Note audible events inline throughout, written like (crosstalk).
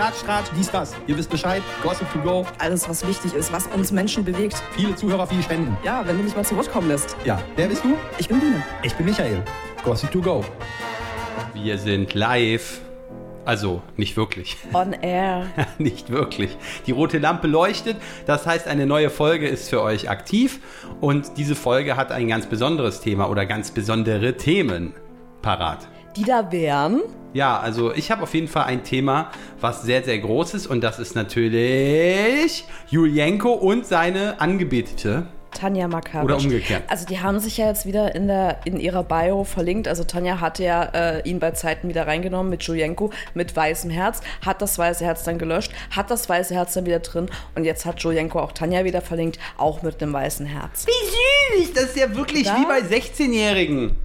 Klatsch, Tratsch, dies, das. Ihr wisst Bescheid. Gossip to go. Alles, was wichtig ist, was uns Menschen bewegt. Viele Zuhörer, viele Spenden. Ja, wenn du mich mal zu Wort kommen lässt. Ja, wer bist du? Ich bin Biene. Ich bin Michael. Gossip to go. Wir sind live. Also, nicht wirklich. (laughs) On air. nicht wirklich. Die rote Lampe leuchtet. Das heißt, eine neue Folge ist für euch aktiv. Und diese Folge hat ein ganz besonderes Thema oder ganz besondere Themen parat. Die da wären. Ja, also ich habe auf jeden Fall ein Thema, was sehr, sehr groß ist. Und das ist natürlich Julienko und seine Angebetete. Tanja Makabic. Oder umgekehrt. Also die haben sich ja jetzt wieder in, der, in ihrer Bio verlinkt. Also Tanja hatte ja äh, ihn bei Zeiten wieder reingenommen mit Julienko, mit weißem Herz, hat das weiße Herz dann gelöscht, hat das weiße Herz dann wieder drin und jetzt hat Julienko auch Tanja wieder verlinkt, auch mit einem weißen Herz. Wie süß! Das ist ja wirklich Da? wie bei 16-Jährigen.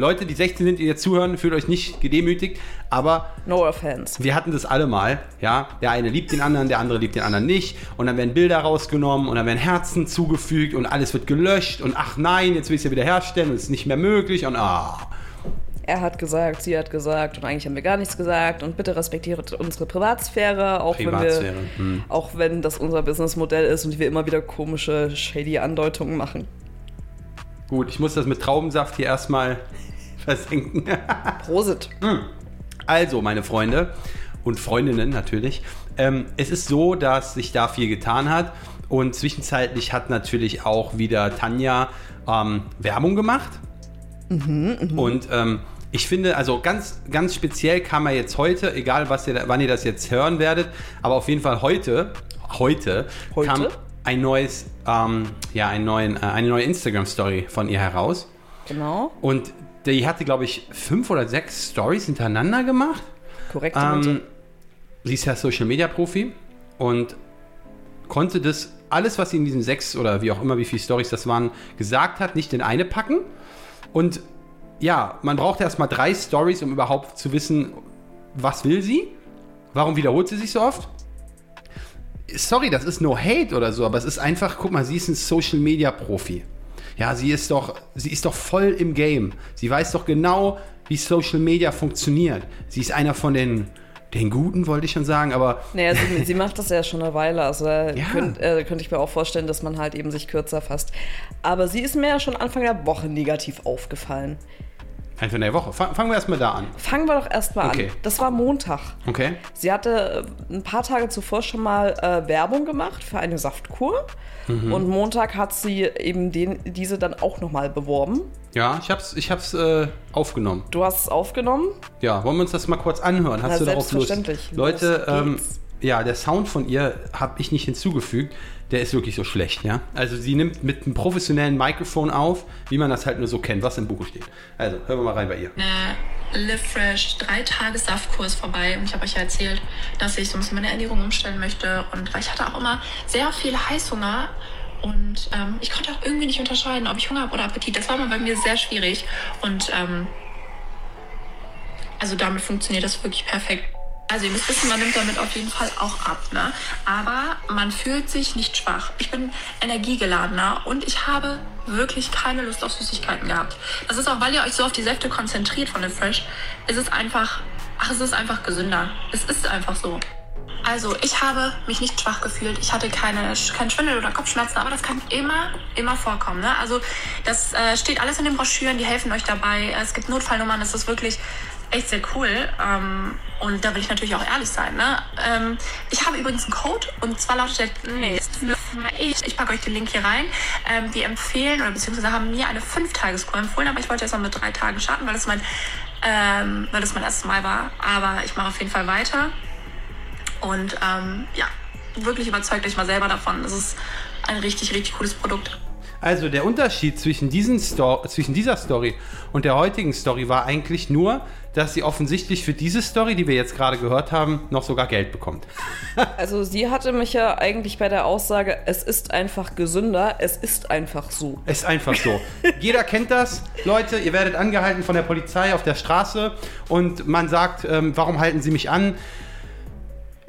Leute, die 16 sind, die jetzt zuhören, fühlt euch nicht gedemütigt, aber No offense. wir hatten das alle mal, ja. Der eine liebt den anderen, der andere liebt den anderen nicht. Und dann werden Bilder rausgenommen und dann werden Herzen zugefügt und alles wird gelöscht und ach nein, jetzt will ich es ja wieder herstellen und es ist nicht mehr möglich und ah. Er hat gesagt, sie hat gesagt und eigentlich haben wir gar nichts gesagt und bitte respektiert unsere Privatsphäre, auch Privatsphäre, wenn wir, hm. auch wenn das unser Businessmodell ist und wir immer wieder komische, shady Andeutungen machen. Gut, ich muss das mit Traubensaft hier erstmal versenken. (laughs) Prosit. Also, meine Freunde und Freundinnen natürlich. Ähm, es ist so, dass sich da viel getan hat und zwischenzeitlich hat natürlich auch wieder Tanja ähm, Werbung gemacht. und ähm, ich finde, also ganz, ganz speziell kam er jetzt heute, egal was ihr, wann ihr das jetzt hören werdet, aber auf jeden Fall heute, heute, Heute? kam ein neues, ähm, ja, ein neuen, äh, eine neue Instagram-Story von ihr heraus. Genau. Und die hatte, glaube ich, fünf oder sechs Stories hintereinander gemacht. Korrekt. Ähm, sie ist ja Social Media Profi und konnte das alles, was sie in diesen sechs oder wie auch immer, wie viele Stories das waren, gesagt hat, nicht in eine packen. Und ja, man braucht erstmal drei Stories, um überhaupt zu wissen, was will sie? Warum wiederholt sie sich so oft? Sorry, das ist no hate oder so, aber es ist einfach, guck mal, sie ist ein Social Media Profi. Ja, sie ist doch, sie ist doch voll im Game. Sie weiß doch genau, wie Social Media funktioniert. Sie ist einer von den, den Guten, wollte ich schon sagen, aber Naja, sie, sie macht das ja schon eine Weile. Also da Ja. könnt, äh, könnte ich mir auch vorstellen, dass man halt eben sich kürzer fasst. Aber sie ist mir ja schon Anfang der Woche negativ aufgefallen. Einfach in der Woche. Fang, fangen wir erstmal da an. Fangen wir doch erstmal Okay. an. Das war Montag. Okay? Sie hatte äh, ein paar Tage zuvor schon mal äh, Werbung gemacht für eine Saftkur. Mhm. Und Montag hat sie eben den, diese dann auch nochmal beworben. Ja, ich hab's, ich hab's äh, aufgenommen. Du hast es aufgenommen. Ja, wollen wir uns das mal kurz anhören? Hast Na, du darauf Lust? selbstverständlich. Leute, ähm, ja, der Sound von ihr habe ich nicht hinzugefügt. Der ist wirklich so schlecht, ja. Also sie nimmt mit einem professionellen Mikrofon auf, wie man das halt nur so kennt, was im Buche steht. Also, hören wir mal rein bei ihr. äh, Live Fresh drei Tage Saftkurs vorbei und ich habe euch ja erzählt, dass ich so ein bisschen meine Ernährung umstellen möchte und weil ich hatte auch immer sehr viel Heißhunger und ähm, ich konnte auch irgendwie nicht unterscheiden, ob ich Hunger habe oder Appetit. Das war mal bei mir sehr schwierig und ähm, also damit funktioniert das wirklich perfekt. Also ihr müsst wissen, man nimmt damit auf jeden Fall auch ab, ne? Aber man fühlt sich nicht schwach. Ich bin energiegeladener und ich habe wirklich keine Lust auf Süßigkeiten gehabt. Das ist auch, weil ihr euch so auf die Säfte konzentriert von der Fresh, ist es einfach, ach, es ist einfach gesünder. Es ist einfach so. Also, ich habe mich nicht schwach gefühlt. Ich hatte keine, keinen Schwindel oder Kopfschmerzen, aber das kann immer, immer vorkommen. Ne? Also, das äh, steht alles in den Broschüren, die helfen euch dabei. Es gibt Notfallnummern, das ist wirklich echt sehr cool. Ähm, und da will ich natürlich auch ehrlich sein. Ne? Ähm, ich habe übrigens einen Code und zwar lautet der nächste. Ich, ich packe euch den Link hier rein. Ähm, die empfehlen oder beziehungsweise haben mir eine 5-Tages-Kur empfohlen, aber ich wollte erst mal mit drei Tagen starten, weil das mein, ähm, weil das mein erstes Mal war. Aber ich mache auf jeden Fall weiter. Und ähm, ja, wirklich überzeugt euch mal selber davon. Das ist ein richtig, richtig cooles Produkt. Also der Unterschied zwischen, Sto zwischen dieser Story und der heutigen Story war eigentlich nur, dass sie offensichtlich für diese Story, die wir jetzt gerade gehört haben, noch sogar Geld bekommt. (laughs) Also sie hatte mich ja eigentlich bei der Aussage, es ist einfach gesünder, es ist einfach so. Ist einfach so. (laughs) Jeder kennt das. Leute, ihr werdet angehalten von der Polizei auf der Straße und man sagt, ähm, warum halten sie mich an?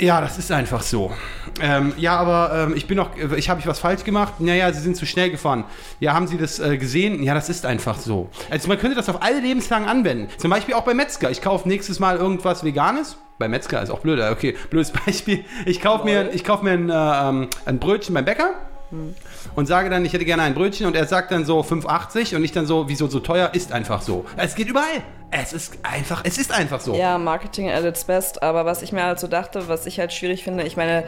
Ja, das ist einfach so. Ähm, ja, aber ähm, ich bin noch, ich habe ich was falsch gemacht? Naja, Sie sind zu schnell gefahren. Ja, haben Sie das äh, gesehen? Ja, das ist einfach so. Also man könnte das auf alle Lebenslagen anwenden. Zum Beispiel auch bei Metzger. Ich kaufe nächstes Mal irgendwas Veganes. Bei Metzger ist auch blöd. Okay, blödes (laughs) Beispiel. Ich kaufe mir, ich kauf mir ein, äh, ähm, ein Brötchen beim Bäcker und sage dann, ich hätte gerne ein Brötchen und er sagt dann so 5,80 und ich dann so, wieso so teuer? Ist einfach so. Es geht überall. Es ist einfach, es ist einfach so. Ja, Marketing at its best. Aber was ich mir halt so dachte, was ich halt schwierig finde, ich meine,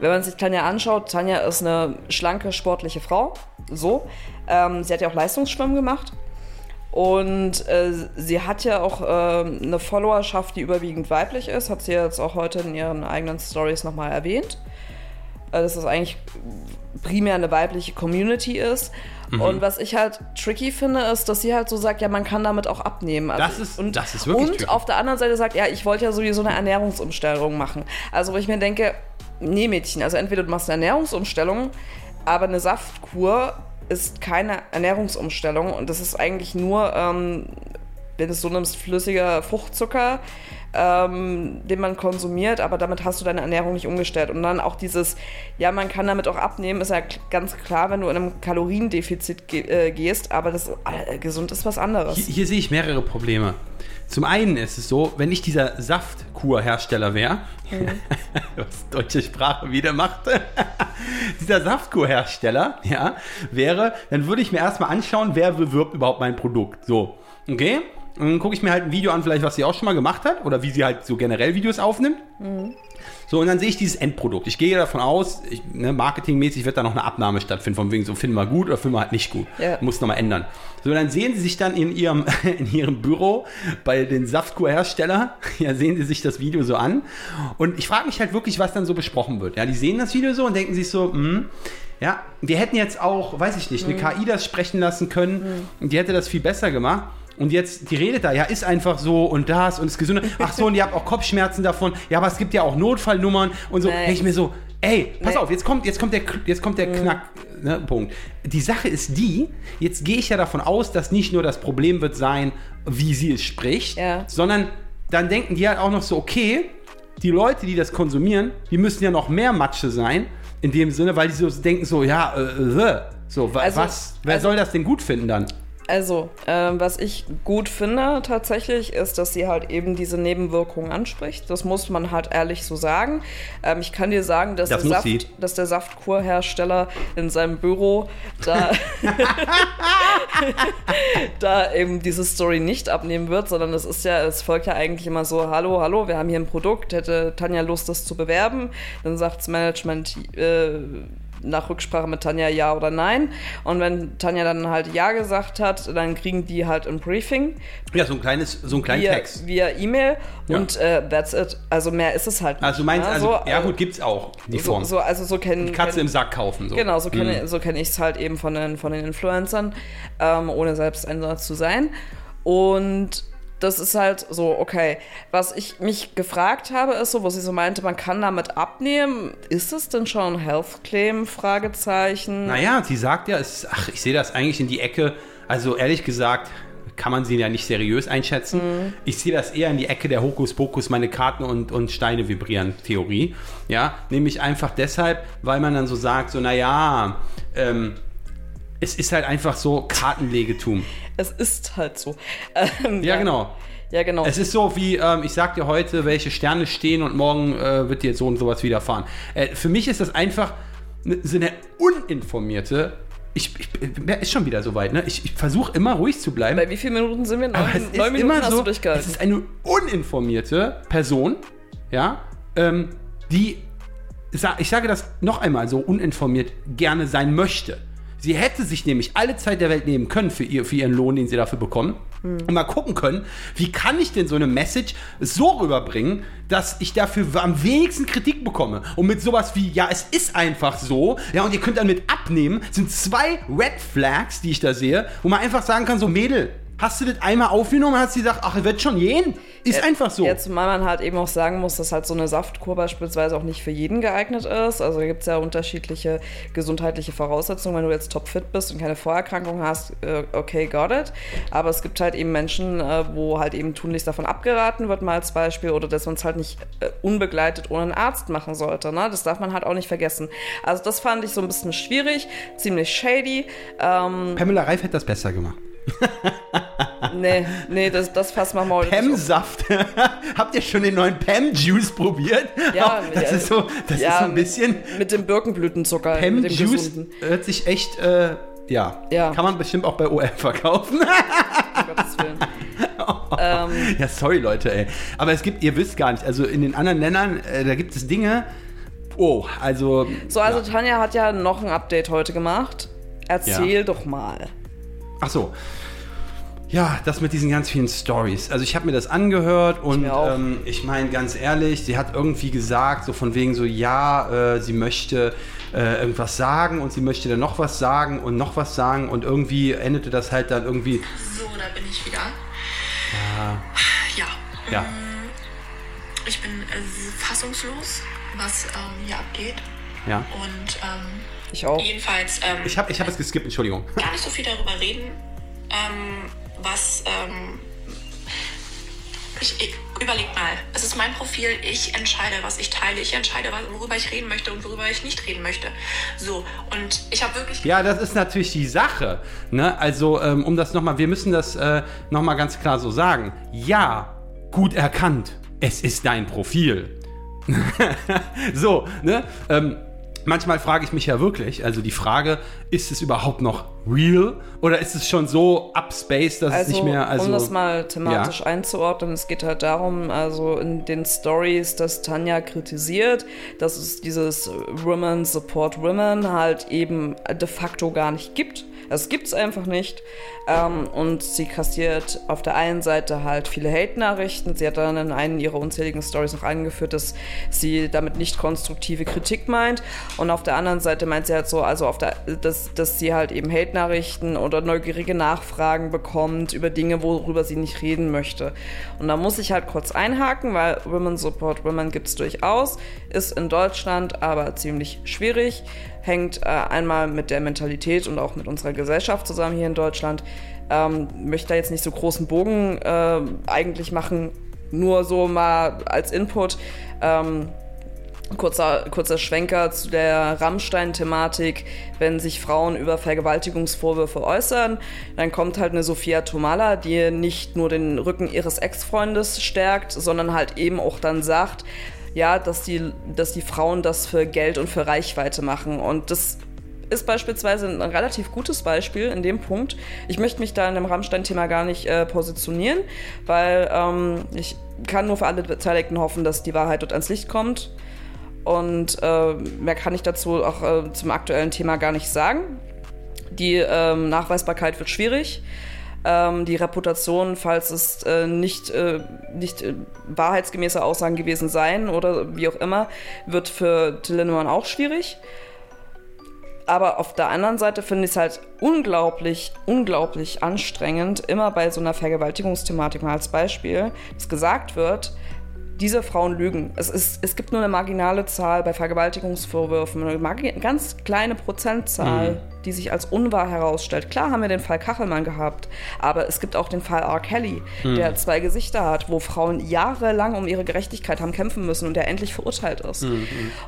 wenn man sich Tanja anschaut, Tanja ist eine schlanke, sportliche Frau. So. Ähm, sie hat ja auch Leistungsschwimmen gemacht. Und äh, sie hat ja auch äh, eine Followerschaft, die überwiegend weiblich ist. Hat sie jetzt auch heute in ihren eigenen Stories nochmal erwähnt. Äh, dass es eigentlich primär eine weibliche Community ist. Mhm. Und was ich halt tricky finde, ist, dass sie halt so sagt, ja, man kann damit auch abnehmen. Also, Das ist- und, das ist wirklich Und tricky. auf der anderen Seite sagt, ja, ich wollte ja sowieso eine Ernährungsumstellung machen. Also wo ich mir denke, nee Mädchen, also entweder du machst eine Ernährungsumstellung, aber eine Saftkur ist keine Ernährungsumstellung und das ist eigentlich nur, ähm, wenn du es so nimmst, flüssiger Fruchtzucker, ähm, den man konsumiert, aber damit hast du deine Ernährung nicht umgestellt. Und dann auch dieses, ja, man kann damit auch abnehmen, ist ja ganz klar, wenn du in einem Kaloriendefizit ge äh, gehst, aber das äh, gesund ist was anderes. Hier, hier sehe ich mehrere Probleme. Zum einen ist es so, wenn ich dieser Saftkurhersteller wäre, (laughs) was deutsche Sprache wieder macht, (laughs) dieser Saftkurhersteller, ja, wäre, dann würde ich mir erstmal anschauen, wer bewirbt überhaupt mein Produkt. So, okay? Und dann gucke ich mir halt ein Video an, vielleicht was sie auch schon mal gemacht hat oder wie sie halt so generell Videos aufnimmt. So, und dann sehe ich dieses Endprodukt. Ich gehe davon aus, ich, ne, marketingmäßig wird da noch eine Abnahme stattfinden, von wegen so finden wir gut oder finden wir halt nicht gut. Ja. Muss nochmal ändern. So, dann sehen Sie sich dann in Ihrem, (laughs) in Ihrem Büro bei den Saftkurhersteller, ja, sehen Sie sich das Video so an. Und ich frage mich halt wirklich, was dann so besprochen wird. Ja, die sehen das Video so und denken sich so, hm, ja, wir hätten jetzt auch, weiß ich nicht, eine KI das sprechen lassen können und die hätte das viel besser gemacht. Und jetzt, die redet da, ja, ist einfach so und das und ist gesünder. Ach so, und ihr habt auch Kopfschmerzen davon. Ja, aber es gibt ja auch Notfallnummern und so. Nein. Denke ich mir so, ey, pass Nee. auf, jetzt kommt, jetzt kommt der, jetzt kommt der Knack, ne, Punkt. Die Sache ist die, jetzt gehe ich ja davon aus, dass nicht nur das Problem wird sein, wie sie es spricht, Ja. sondern dann denken die halt auch noch so, okay, die Leute, die das konsumieren, die müssen ja noch mehr Matsche sein, in dem Sinne, weil die so denken so, ja, äh, äh, so, wa- Also- was, wer also- soll das denn gut finden dann? Also, ähm, was ich gut finde tatsächlich, ist, dass sie halt eben diese Nebenwirkungen anspricht. Das muss man halt ehrlich so sagen. Ähm, ich kann dir sagen, dass, Das der, Saft, sie. dass der Saftkurhersteller in seinem Büro da, (laughs) da eben diese Story nicht abnehmen wird, sondern es ist ja, es folgt ja eigentlich immer so, hallo, hallo, wir haben hier ein Produkt, hätte Tanja Lust, das zu bewerben? Dann sagt das Management, äh, nach Rücksprache mit Tanja ja oder nein. Und wenn Tanja dann halt ja gesagt hat, dann kriegen die halt ein Briefing Ja, so ein kleines, so ein kleinen via Text. via E-Mail Ja. und äh, that's it. Also mehr ist es halt nicht. Also du meinst, ne? also, So, ja äh, gut, gibt's auch, die Form. So, so, also so kennen Katze kennen- im Sack kaufen. So. Genau, so kenne Mhm. so kenn ich es halt eben von den, von den Influencern, ähm, ohne selbst Einsatz zu sein. Und das ist halt so, okay. Was ich mich gefragt habe, ist so, wo sie so meinte, man kann damit abnehmen. Ist es denn schon ein Health Claim? Fragezeichen. Naja, sie sagt ja, es, ach, ich sehe das eigentlich in die Ecke, also ehrlich gesagt, kann man sie ja nicht seriös einschätzen. Mhm. Ich sehe das eher in die Ecke der Hokuspokus, meine Karten und, und Steine vibrieren Theorie. Ja, nämlich einfach deshalb, weil man dann so sagt, so, naja, ähm, es ist halt einfach so Kartenlegetum. Es ist halt so. Ähm, Ja, genau. Ja, genau. Es ist so wie, ähm, ich sag dir heute, welche Sterne stehen und morgen äh, wird dir jetzt so und sowas widerfahren. Äh, für mich ist das einfach ne, so eine uninformierte. Ich, ich, ist schon wieder soweit, ne? Ich, ich versuche immer ruhig zu bleiben. Bei wie vielen Minuten sind wir? Neun, es neun Minuten hast so, du es durchgehalten. ist eine uninformierte Person, ja, ähm, die, ich sage das noch einmal, so uninformiert gerne sein möchte. Sie hätte sich nämlich alle Zeit der Welt nehmen können für, ihr, für ihren Lohn, den sie dafür bekommen. Und mal gucken können, wie kann ich denn so eine Message so rüberbringen, dass ich dafür am wenigsten Kritik bekomme. Und mit sowas wie, ja, es ist einfach so, ja, und ihr könnt damit abnehmen, sind zwei Red Flags, die ich da sehe, wo man einfach sagen kann, so Mädel, hast du das einmal aufgenommen und hast gesagt, ach, wird schon gehen? Ist einfach so. Ja, zumal man halt eben auch sagen muss, dass halt so eine Saftkur beispielsweise auch nicht für jeden geeignet ist. Also da gibt es ja unterschiedliche gesundheitliche Voraussetzungen. Wenn du jetzt topfit bist und keine Vorerkrankung hast, äh, okay, got it. Aber es gibt halt eben Menschen, äh, wo halt eben tunlichst davon abgeraten wird, mal als Beispiel, oder dass man es halt nicht äh, unbegleitet ohne einen Arzt machen sollte. Ne? Das darf man halt auch nicht vergessen. Also das fand ich so ein bisschen schwierig, ziemlich shady. Ähm, Pamela Reif hätte das besser gemacht. (laughs) nee, nee, das, das Fass machen wir heute. Pem-Saft. (laughs) Habt ihr schon den neuen Pem-Juice probiert? Ja, (laughs) das ja. ist so, das Ja, ist so ein bisschen. Mit dem Birkenblütenzucker. gesunden. hört sich echt, äh, ja. Ja. Kann man bestimmt auch bei OM verkaufen. (laughs) Um Gottes Willen. ähm, ja, sorry, Leute, ey. Aber es gibt, ihr wisst gar nicht, also in den anderen Ländern, äh, da gibt es Dinge. Oh, also. so, also ja. Tanja hat ja noch ein Update heute gemacht. Erzähl doch mal. Ach so. Ja, das mit diesen ganz vielen Stories. Also ich habe mir das angehört und auch. ähm, ich meine ganz ehrlich, sie hat irgendwie gesagt, so von wegen so, ja, äh, sie möchte äh, irgendwas sagen und sie möchte dann noch was sagen und noch was sagen und irgendwie endete das halt dann irgendwie. So, da bin ich wieder. Ja. Ja. mm, Ich bin äh, fassungslos, was ähm, hier abgeht. Ja. Und ähm, Ich auch. jedenfalls ähm, Ich habe ich hab es geskippt, Entschuldigung. gar nicht so viel darüber reden, ähm, was. Ähm, ich, ich, überleg mal, es ist mein Profil, ich entscheide, was ich teile, ich entscheide, worüber ich reden möchte und worüber ich nicht reden möchte. So, und ich habe wirklich. Ja, das ist natürlich die Sache. Ne? Also, ähm, um das nochmal, wir müssen das äh, nochmal ganz klar so sagen. Ja, gut erkannt. Es ist dein Profil. (laughs) so, ne? Ähm, manchmal frage ich mich ja wirklich, also die Frage, ist es überhaupt noch real oder ist es schon so upspaced, dass es Also, nicht mehr. Also, um das mal thematisch einzuordnen, es geht halt darum, also in den Stories, dass Tanja kritisiert, dass es dieses Women Support Women halt eben de facto gar nicht gibt. Das gibt's einfach nicht. Ähm, und sie kassiert auf der einen Seite halt viele Hate-Nachrichten. Sie hat dann in einen ihrer unzähligen Stories noch angeführt, dass sie damit nicht konstruktive Kritik meint. Und auf der anderen Seite meint sie halt so, also auf der, dass, dass sie halt eben Hate-Nachrichten oder neugierige Nachfragen bekommt über Dinge, worüber sie nicht reden möchte. Und da muss ich halt kurz einhaken, weil Women Support Women gibt's durchaus, ist in Deutschland aber ziemlich schwierig hängt äh, einmal mit der Mentalität und auch mit unserer Gesellschaft zusammen hier in Deutschland. Ähm, möchte da jetzt nicht so großen Bogen äh, eigentlich machen, nur so mal als Input. Ähm, Kurzer, kurzer Schwenker zu der Rammstein-Thematik. Wenn sich Frauen über Vergewaltigungsvorwürfe äußern, dann kommt halt eine Sophia Tomala, die nicht nur den Rücken ihres Ex-Freundes stärkt, sondern halt eben auch dann sagt, ja, dass die, dass die Frauen das für Geld und für Reichweite machen. Und das ist beispielsweise ein relativ gutes Beispiel in dem Punkt. Ich möchte mich da in dem Rammstein-Thema gar nicht äh, positionieren, weil ähm, ich kann nur für alle Beteiligten hoffen, dass die Wahrheit dort ans Licht kommt. Und äh, mehr kann ich dazu auch äh, zum aktuellen Thema gar nicht sagen. Die ähm, Nachweisbarkeit wird schwierig. Ähm, die Reputation, falls es äh, nicht, äh, nicht äh, wahrheitsgemäße Aussagen gewesen sein oder wie auch immer, wird für Till Lindemann auch schwierig. Aber auf der anderen Seite finde ich es halt unglaublich, unglaublich anstrengend, immer bei so einer Vergewaltigungsthematik mal als Beispiel, dass gesagt wird, diese Frauen lügen. Es, ist, es gibt nur eine marginale Zahl bei Vergewaltigungsvorwürfen, eine ganz kleine Prozentzahl, die sich als unwahr herausstellt. Klar haben wir den Fall Kachelmann gehabt, aber es gibt auch den Fall R. Kelly, der zwei Gesichter hat, wo Frauen jahrelang um ihre Gerechtigkeit haben kämpfen müssen und der endlich verurteilt ist.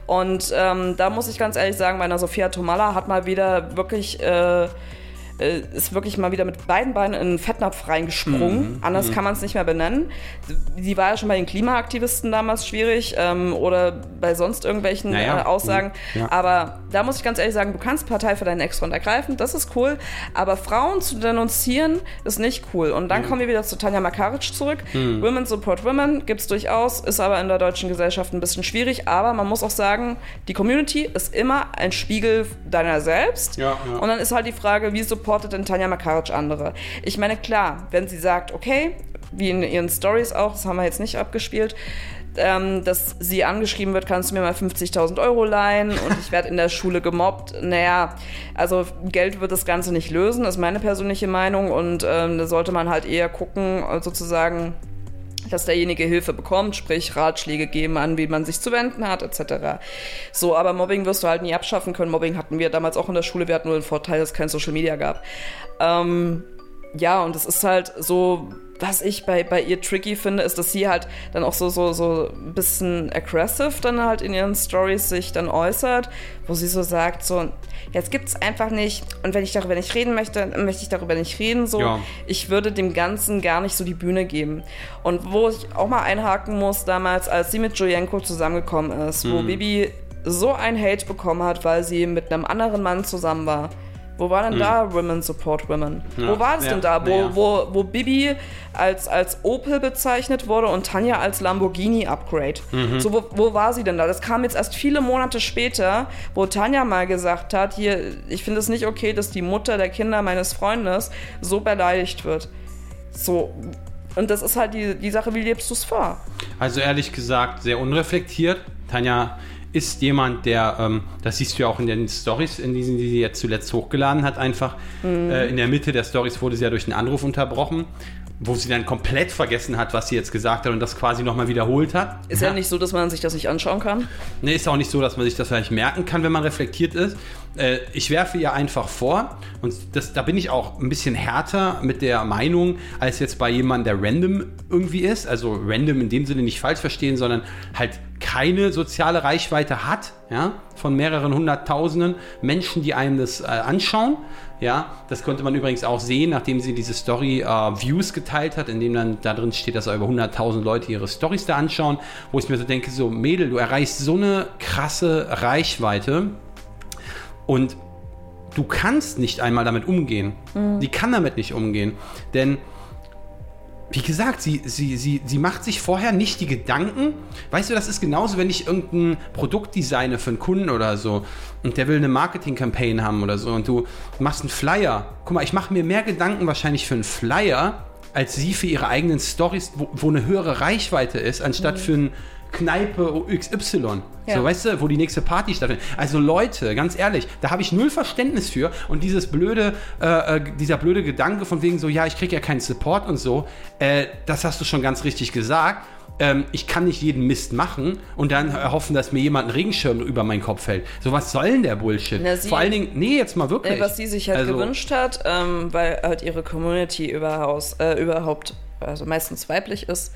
Und ähm, da muss ich ganz ehrlich sagen, bei einer Sophia Tomalla hat mal wieder wirklich... Äh, äh, ist wirklich mal wieder mit beiden Beinen in einen Fettnapf reingesprungen. Anders kann man es nicht mehr benennen. Die war ja schon bei den Klimaaktivisten damals schwierig ähm, oder bei sonst irgendwelchen Naja, äh, Aussagen. ja. Aber da muss ich ganz ehrlich sagen, du kannst Partei für deinen Ex-Freund ergreifen, das ist cool. Aber Frauen zu denunzieren, ist nicht cool. Und dann kommen wir wieder zu Tanja Makaric zurück. Women Support Women gibt es durchaus, ist aber in der deutschen Gesellschaft ein bisschen schwierig. Aber man muss auch sagen, die Community ist immer ein Spiegel deiner selbst. Ja, ja. Und dann ist halt die Frage, wie supportet denn Tanja Makaric andere? Ich meine, klar, wenn sie sagt, okay, wie in ihren Stories auch, das haben wir jetzt nicht abgespielt, ähm, dass sie angeschrieben wird, kannst du mir mal 50.000 Euro leihen und ich werde in der Schule gemobbt. Naja, also Geld wird das Ganze nicht lösen, ist meine persönliche Meinung und ähm, da sollte man halt eher gucken, äh, sozusagen, dass derjenige Hilfe bekommt, sprich Ratschläge geben an, wie man sich zu wenden hat, etc. So, aber Mobbing wirst du halt nie abschaffen können. Mobbing hatten wir damals auch in der Schule, wir hatten nur den Vorteil, dass es kein Social Media gab. Ähm, ja, und es ist halt so, was ich bei, bei ihr tricky finde, ist, dass sie halt dann auch so, so, so ein bisschen aggressive dann halt in ihren Stories sich dann äußert, wo sie so sagt, so, jetzt gibt's einfach nicht, und wenn ich darüber nicht reden möchte, dann möchte ich darüber nicht reden, so, Ja. ich würde dem Ganzen gar nicht so die Bühne geben. Und wo ich auch mal einhaken muss, damals, als sie mit Julienko zusammengekommen ist, wo Bibi so ein Hate bekommen hat, weil sie mit einem anderen Mann zusammen war. Wo war denn da Women Support Women? Ja, wo war das ja, denn da? Wo, ja. wo, wo Bibi als, als Opel bezeichnet wurde und Tanja als Lamborghini Upgrade. Mhm. So, wo, wo war sie denn da? Das kam jetzt erst viele Monate später, wo Tanja mal gesagt hat, hier, ich finde es nicht okay, dass die Mutter der Kinder meines Freundes so beleidigt wird. So. Und das ist halt die, die Sache, wie lebst du es vor? Also ehrlich gesagt, sehr unreflektiert. Tanja ist jemand, der, ähm, das siehst du ja auch in den Stories, in diesen, die sie jetzt zuletzt hochgeladen hat, einfach. Mhm. Äh, in der Mitte der Stories wurde sie ja durch einen Anruf unterbrochen, wo sie dann komplett vergessen hat, was sie jetzt gesagt hat und das quasi nochmal wiederholt hat. Ist ja. nicht so, dass man sich das nicht anschauen kann. Ne, ist auch nicht so, dass man sich das vielleicht merken kann, wenn man reflektiert ist. Äh, ich werfe ihr einfach vor, und das, da bin ich auch ein bisschen härter mit der Meinung, als jetzt bei jemandem, der random irgendwie ist. Also random in dem Sinne nicht falsch verstehen, sondern halt keine soziale Reichweite hat, ja, von mehreren hunderttausenden Menschen, die einem das äh, anschauen. Ja, das konnte man übrigens auch sehen, nachdem sie diese Story äh, Views geteilt hat, in dem dann da drin steht, dass über 100.000 Leute ihre Stories da anschauen, wo ich mir so denke, so Mädel, du erreichst so eine krasse Reichweite und du kannst nicht einmal damit umgehen. Die kann damit nicht umgehen, denn wie gesagt, sie, sie, sie, sie macht sich vorher nicht die Gedanken. Weißt du, das ist genauso, wenn ich irgendein Produkt designe für einen Kunden oder so und der will eine Marketing-Campaign haben oder so und du machst einen Flyer. Guck mal, ich mache mir mehr Gedanken wahrscheinlich für einen Flyer, als sie für ihre eigenen Stories, wo, wo eine höhere Reichweite ist, anstatt für einen Kneipe XY. Ja. So, weißt du, wo die nächste Party stattfindet. Also Leute, ganz ehrlich, da habe ich null Verständnis für. Und dieses blöde, äh, äh, dieser blöde Gedanke von wegen so, ja, ich kriege ja keinen Support und so, äh, das hast du schon ganz richtig gesagt. Ähm, ich kann nicht jeden Mist machen und dann erhoffen, dass mir jemand einen Regenschirm über meinen Kopf hält. So, was soll denn der Bullshit? Na, sie- Vor allen Dingen, nee, jetzt mal wirklich. Äh, was sie sich halt Also- gewünscht hat, ähm, weil halt ihre Community überhaus, äh, überhaupt, also meistens weiblich ist,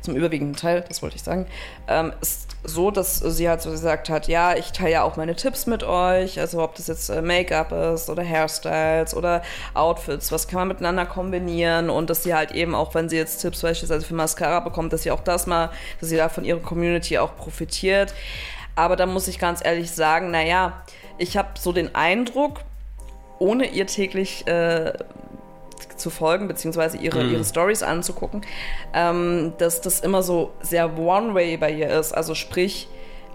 zum überwiegenden Teil, das wollte ich sagen, ähm, ist so, dass sie halt so gesagt hat, ja, ich teile ja auch meine Tipps mit euch, also ob das jetzt äh, Make-up ist oder Hairstyles oder Outfits, was kann man miteinander kombinieren und dass sie halt eben auch, wenn sie jetzt Tipps beispielsweise für Mascara bekommt, dass sie auch das mal, dass sie da von ihrer Community auch profitiert. Aber da muss ich ganz ehrlich sagen, naja, ich habe so den Eindruck, ohne ihr täglich äh, zu folgen, beziehungsweise ihre, ihre Stories anzugucken, ähm, dass das immer so sehr One-Way bei ihr ist. Also sprich,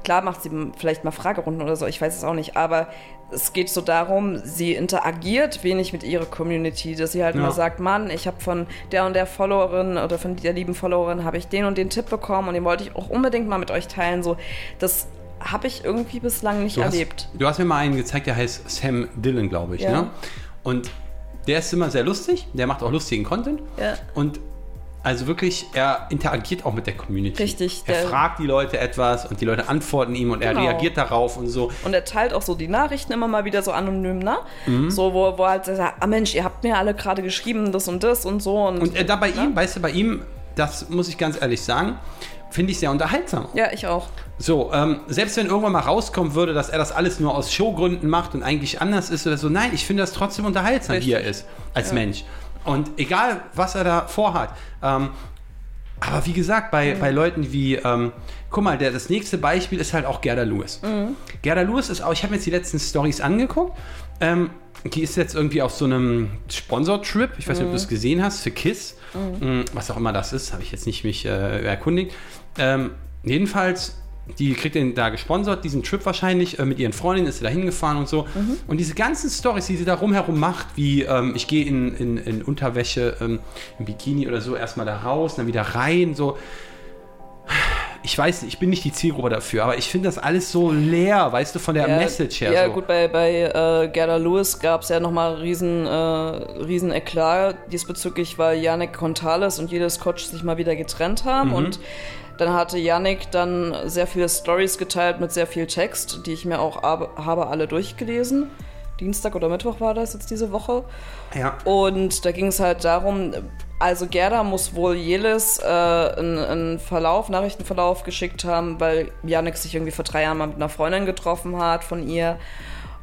klar macht sie vielleicht mal Fragerunden oder so, ich weiß es auch nicht, aber es geht so darum, sie interagiert wenig mit ihrer Community, dass sie halt Ja. mal sagt, Mann, ich habe von der und der Followerin oder von der lieben Followerin habe ich den und den Tipp bekommen und den wollte ich auch unbedingt mal mit euch teilen. So, das habe ich irgendwie bislang nicht Du hast, erlebt. du hast mir mal einen gezeigt, der heißt Sam Dillon, glaube ich. Ja. Ne? Und der ist immer sehr lustig, der macht auch lustigen Content. Ja. Und also wirklich, er interagiert auch mit der Community. Richtig, Er fragt die Leute etwas und die Leute antworten ihm und er Genau. reagiert darauf und so. Und er teilt auch so die Nachrichten immer mal wieder so anonym, ne? Mhm. So, wo, wo er halt sagt, ah Mensch, ihr habt mir alle gerade geschrieben, das und das und so. Und, Und äh, da bei ne? ihm, weißt du, bei ihm, das muss ich ganz ehrlich sagen, finde ich sehr unterhaltsam. Ja, ich auch. So, ähm, selbst wenn irgendwann mal rauskommen würde, dass er das alles nur aus Showgründen macht und eigentlich anders ist oder so, nein, ich finde das trotzdem unterhaltsam, wie er Richtig. ist als Mensch. Und egal, was er da vorhat. Ähm, aber wie gesagt, bei, bei Leuten wie, ähm, guck mal, der, das nächste Beispiel ist halt auch Gerda Lewis. Gerda Lewis ist auch, ich habe mir jetzt die letzten Stories angeguckt. Ähm, die ist jetzt irgendwie auf so einem Sponsor-Trip. Ich weiß nicht, ob du es gesehen hast, für KISS. Mm, Was auch immer das ist, habe ich jetzt nicht mich äh, erkundigt. Ähm, jedenfalls, die kriegt den da gesponsert, diesen Trip wahrscheinlich. Äh, mit ihren Freundinnen ist sie da hingefahren und so. Und diese ganzen Stories, die sie da rumherum macht, wie ähm, ich gehe in, in, in Unterwäsche, ähm, im Bikini oder so, erstmal da raus, dann wieder rein, so ich weiß nicht, ich bin nicht die Zielgruppe dafür, aber ich finde das alles so leer, weißt du, von der ja, Message her. Ja, so. gut, bei, bei äh, Gerda Lewis gab es ja nochmal riesen, äh, riesen Eklat diesbezüglich, weil Yannick Contales und Jedes Kotsch sich mal wieder getrennt haben Mhm. und dann hatte Yannick dann sehr viele Stories geteilt mit sehr viel Text, die ich mir auch ab, habe alle durchgelesen. Dienstag oder Mittwoch war das jetzt diese Woche. Ja. Und da ging es halt darum, also Gerda muss wohl Jelis äh, einen, einen Verlauf, Nachrichtenverlauf geschickt haben, weil Janik sich irgendwie vor drei Jahren mal mit einer Freundin getroffen hat von ihr.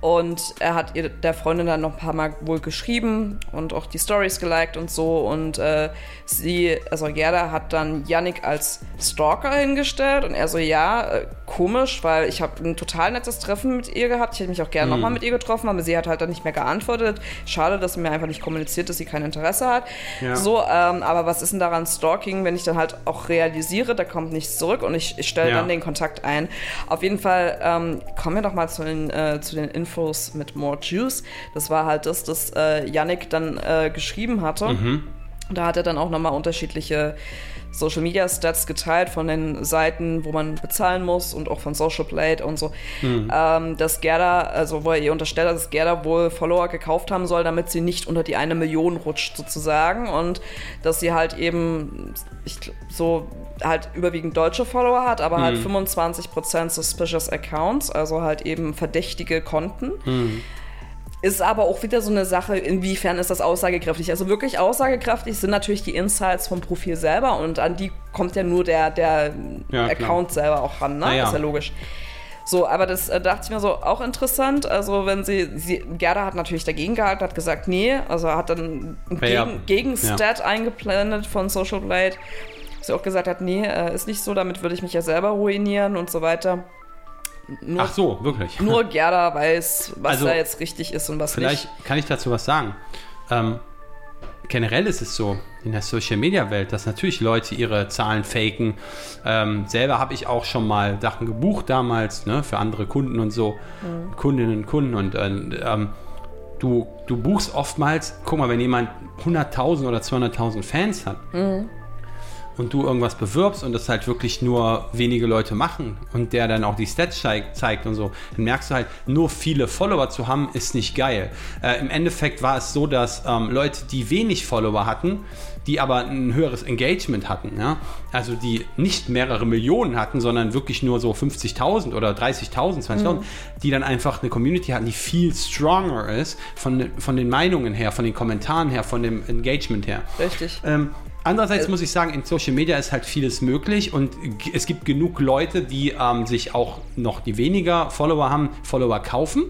Und er hat ihr, der Freundin dann noch ein paar Mal wohl geschrieben und auch die Stories geliked und so. Und äh, sie, also Gerda hat dann Yannick als Stalker hingestellt und er so, ja, äh, komisch, weil ich habe ein total nettes Treffen mit ihr gehabt. Ich hätte mich auch gerne nochmal mit ihr getroffen, aber sie hat halt dann nicht mehr geantwortet. Schade, dass sie mir einfach nicht kommuniziert, dass sie kein Interesse hat. Ja. So, ähm, aber was ist denn daran Stalking, wenn ich dann halt auch realisiere, da kommt nichts zurück und ich, ich stelle Ja. dann den Kontakt ein. Auf jeden Fall ähm, kommen wir noch mal zu den, äh, zu den Infos mit More Juice. Das war halt das, das äh, Yannick dann äh, geschrieben hatte. Mhm. Da hat er dann auch nochmal unterschiedliche Social Media Stats geteilt von den Seiten, wo man bezahlen muss und auch von Social Blade und so. Ähm, dass Gerda, also wo er ihr unterstellt hat, dass Gerda wohl Follower gekauft haben soll, damit sie nicht unter die eine Million rutscht sozusagen und dass sie halt eben ich, so halt überwiegend deutsche Follower hat, aber halt 25% Suspicious Accounts, also halt eben verdächtige Konten. Ist aber auch wieder so eine Sache, inwiefern ist das aussagekräftig. Also wirklich aussagekräftig sind natürlich die Insights vom Profil selber und an die kommt ja nur der, der Ja. Account selber auch ran, ne? Ja. Ist ja logisch. So, aber das äh, dachte ich mir so auch interessant. Also, wenn sie, sie Gerda hat natürlich dagegen gehalten, hat gesagt, nee, also hat dann einen ja. Gegen, Gegenstat eingeblendet von Social Blade. Sie auch gesagt hat, nee, äh, ist nicht so, damit würde ich mich ja selber ruinieren und so weiter. Nur, Ach so, wirklich. nur (laughs) Gerda weiß, was Also, da jetzt richtig ist und was Vielleicht nicht. kann ich dazu was sagen. Ähm, generell ist es so in der Social Media Welt, dass natürlich Leute ihre Zahlen faken. Ähm, selber habe ich auch schon mal Sachen gebucht damals, ne, für andere Kunden und so, Kundinnen und Kunden und äh, ähm, du, du buchst oftmals, guck mal, wenn jemand 100.000 oder 200.000 Fans hat und du irgendwas bewirbst und das halt wirklich nur wenige Leute machen und der dann auch die Stats zeigt, und so, dann merkst du halt, nur viele Follower zu haben, ist nicht geil. Äh, Im Endeffekt war es so, dass ähm, Leute, die wenig Follower hatten, die aber ein höheres Engagement hatten, ja? also die nicht mehrere Millionen hatten, sondern wirklich nur so 50.000 oder 30.000, 20.000, die dann einfach eine Community hatten, die viel stronger ist von, den- von den Meinungen her, von den Kommentaren her, von dem Engagement her. Richtig. Ähm, andererseits muss ich sagen, in Social Media ist halt vieles möglich und es gibt genug Leute, die ähm, sich auch noch die weniger Follower haben, Follower kaufen.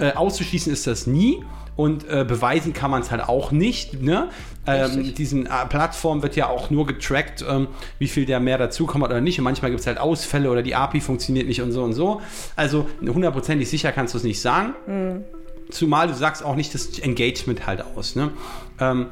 Äh, auszuschließen ist das nie. Und äh, beweisen kann man es halt auch nicht. Ne? Ähm, diesen äh, Plattform wird ja auch nur getrackt, ähm, wie viel der mehr dazukommt oder nicht. Und manchmal gibt es halt Ausfälle oder die API funktioniert nicht und so und so. Also hundertprozentig sicher kannst du es nicht sagen. Zumal du sagst auch nicht das Engagement halt aus. Ne? Ähm,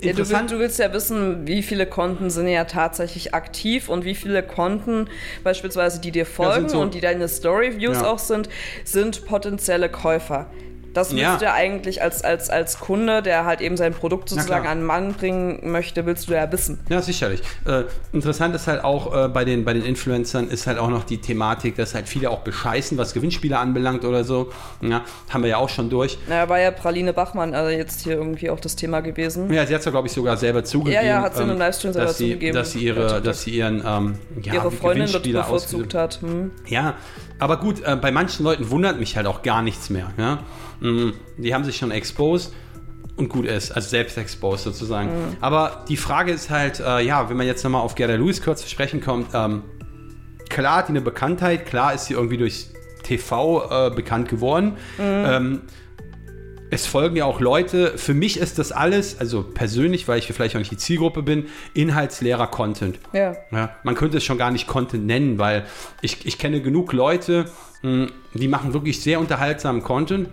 Ja, du, will- interessant. du willst ja wissen, wie viele Konten sind ja tatsächlich aktiv und wie viele Konten, beispielsweise die dir folgen so- und die deine Story-Views Ja. auch sind, sind potenzielle Käufer. Das willst Ja. du ja eigentlich als, als, als Kunde, der halt eben sein Produkt sozusagen an den Mann bringen möchte, willst du ja wissen. Ja, sicherlich. Äh, interessant ist halt auch äh, bei, den, bei den Influencern ist halt auch noch die Thematik, dass halt viele auch bescheißen, was Gewinnspiele anbelangt oder so. Ja, haben wir ja auch schon durch. Na, war ja Praline Bachmann also jetzt hier irgendwie auch das Thema gewesen. Ja, sie hat es ja, glaube ich, sogar selber zugegeben. Ja, ja, hat sie in einem Livestream selber dass sie, zugegeben. Dass sie, ihre, dass sie ihren ähm, ja, Ihre Freundin dort bevorzugt hat. Hm. Ja, aber gut, äh, bei manchen Leuten wundert mich halt auch gar nichts mehr. Ja? Mm, Die haben sich schon exposed und gut ist, also selbst exposed sozusagen. Aber die Frage ist halt, äh, ja, wenn man jetzt nochmal auf Gerda Lewis kurz zu sprechen kommt, ähm, klar hat die eine Bekanntheit, klar ist sie irgendwie durch TV äh, bekannt geworden. Ähm, es folgen ja auch Leute, für mich ist das alles, also persönlich, weil ich vielleicht auch nicht die Zielgruppe bin, inhaltsleerer Content. Ja. Ja, man könnte es schon gar nicht Content nennen, weil ich, ich kenne genug Leute, mh, die machen wirklich sehr unterhaltsamen Content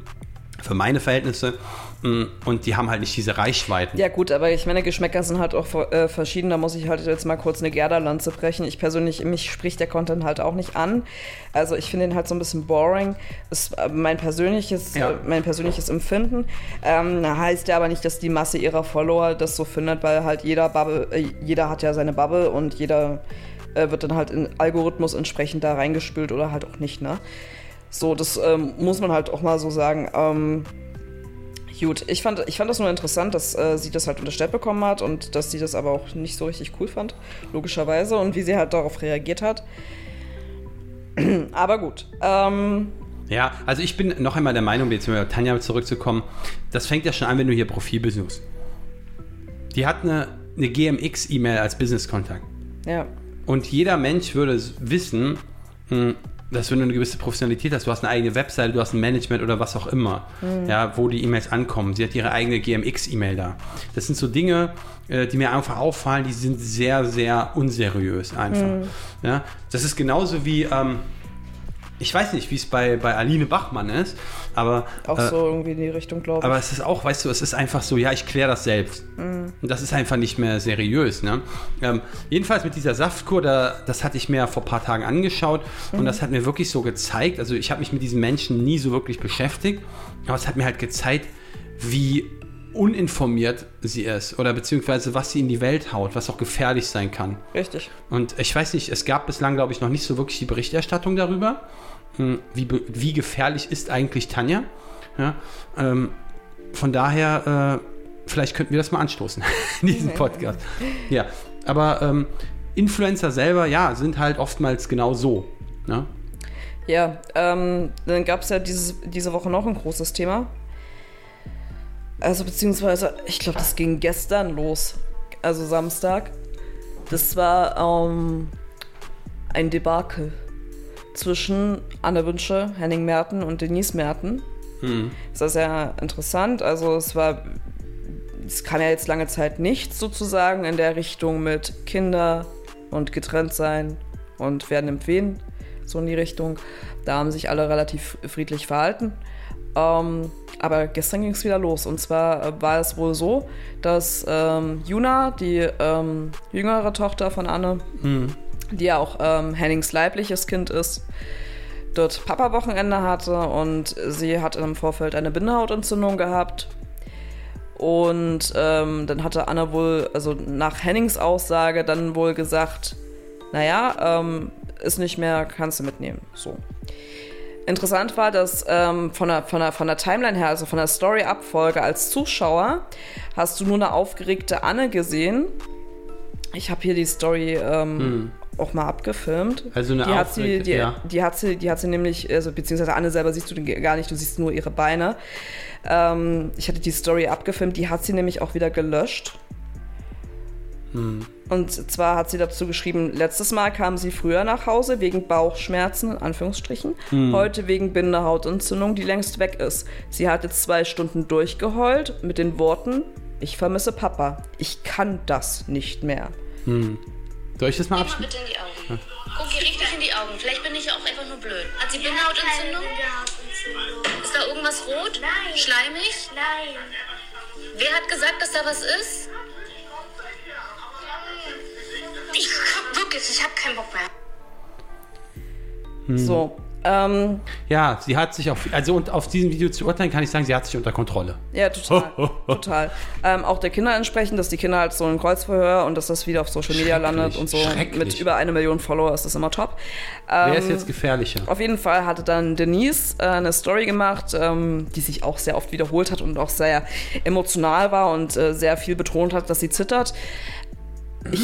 für meine Verhältnisse mh, und die haben halt nicht diese Reichweiten. Ja gut, aber ich meine, Geschmäcker sind halt auch äh, verschieden. Da muss ich halt jetzt mal kurz eine Gerda-Lanze brechen. Ich persönlich, mich spricht der Content halt auch nicht an. Also ich finde ihn halt so ein bisschen boring. Ist äh, mein persönliches, Ja. äh, mein persönliches Empfinden. Ähm, heißt ja aber nicht, dass die Masse ihrer Follower das so findet, weil halt jeder Bubble, äh, jeder hat ja seine Bubble und jeder äh, wird dann halt in Algorithmus entsprechend da reingespült oder halt auch nicht, ne? So, das ähm, muss man halt auch mal so sagen. Ähm, Gut, ich fand, ich fand das nur interessant, dass äh, sie das halt unterstellt bekommen hat und dass sie das aber auch nicht so richtig cool fand, logischerweise, und wie sie halt darauf reagiert hat. (clears throat) aber gut. Ähm, Ja, also ich bin noch einmal der Meinung, jetzt mal auf Tanja zurückzukommen, das fängt ja schon an, wenn du hier Profil besuchst. Die hat eine, eine GMX-E-Mail als Business-Kontakt. Ja. Und jeder Mensch würde wissen, mh, dass wenn du eine gewisse Professionalität hast, du hast eine eigene Webseite, du hast ein Management oder was auch immer, ja, wo die E-Mails ankommen. Sie hat ihre eigene GMX-E-Mail da. Das sind so Dinge, äh, die mir einfach auffallen, die sind sehr, sehr unseriös einfach. Ja, das ist genauso wie, ähm, ich weiß nicht, wie es bei, bei Aline Bachmann ist, aber Auch äh, so irgendwie in die Richtung, glaube ich. aber es ist auch, weißt du, es ist einfach so, ja, ich kläre das selbst. Und das ist einfach nicht mehr seriös. Ne? Ähm, jedenfalls mit dieser Saftkur, da, das hatte ich mir vor ein paar Tagen angeschaut und das hat mir wirklich so gezeigt, also ich habe mich mit diesen Menschen nie so wirklich beschäftigt, aber es hat mir halt gezeigt, wie uninformiert sie ist oder beziehungsweise was sie in die Welt haut, was auch gefährlich sein kann. Richtig. Und ich weiß nicht, es gab bislang, glaube ich, noch nicht so wirklich die Berichterstattung darüber. Hm, Wie, wie gefährlich ist eigentlich Tanja? Ja, ähm, von daher, äh, vielleicht könnten wir das mal anstoßen (laughs) in diesem Podcast. Ja, aber ähm, Influencer selber, ja, sind halt oftmals genau so. Ne? Ja, ähm, dann gab es ja dieses, diese Woche noch ein großes Thema. Also beziehungsweise, ich glaube, das ging gestern los, also Samstag. Das war ähm, ein Debakel zwischen Anne Wünsche, Henning Merten und Denise Merten. Das war sehr interessant. Also es war, es kam ja jetzt lange Zeit nichts sozusagen in der Richtung mit Kinder und getrennt sein und wer nimmt wen, so in die Richtung. Da haben sich alle relativ friedlich verhalten. Ähm, aber gestern ging es wieder los. Und zwar äh, war es wohl so, dass ähm, Juna, die ähm, jüngere Tochter von Anne, die ja auch ähm, Hennings leibliches Kind ist, dort Papa-Wochenende hatte und sie hat im Vorfeld eine Bindehautentzündung gehabt. Und ähm, dann hatte Anna wohl, also nach Hennings Aussage, dann wohl gesagt, naja, ähm, ist nicht mehr, kannst du mitnehmen. So. Interessant war, dass ähm, von, der, von, der, von der Timeline her, also von der Story-Abfolge als Zuschauer, hast du nur eine aufgeregte Anne gesehen. Ich habe hier die Story ähm, auch mal abgefilmt. Also eine die hat sie, die, ja. die hat sie, die hat sie nämlich, also beziehungsweise Anne selber siehst du den gar nicht, du siehst nur ihre Beine. Ähm, ich hatte die Story abgefilmt, die hat sie nämlich auch wieder gelöscht. Und zwar hat sie dazu geschrieben, letztes Mal kam sie früher nach Hause wegen Bauchschmerzen, in Anführungsstrichen, heute wegen Bindehautentzündung, die längst weg ist. Sie hat jetzt zwei Stunden durchgeheult mit den Worten, ich vermisse Papa, ich kann das nicht mehr. Soll ich das mal Guck mal abschließen? bitte in die Augen. Guck ihr richtig in die Augen. Vielleicht bin ich ja auch einfach nur blöd. Hat sie Bindehautentzündung? Ist da irgendwas rot? Nein. Schleimig? Nein. Wer hat gesagt, dass da was ist? Ich wirklich, ich habe keinen Bock mehr. So, ähm, Ja, sie hat sich auf, also und auf diesem Video zu urteilen, kann ich sagen, sie hat sich unter Kontrolle. Ja, total. (laughs) total. Ähm, auch der Kinder entsprechend, dass die Kinder halt so ein Kreuzverhör und dass das wieder auf Social Media landet und so. schrecklich. Mit über eine Million Follower ist das immer top. Ähm, Wer ist jetzt gefährlicher? Auf jeden Fall hatte dann Denise äh, eine Story gemacht, ähm, die sich auch sehr oft wiederholt hat und auch sehr emotional war und äh, sehr viel betont hat, dass sie zittert. Ich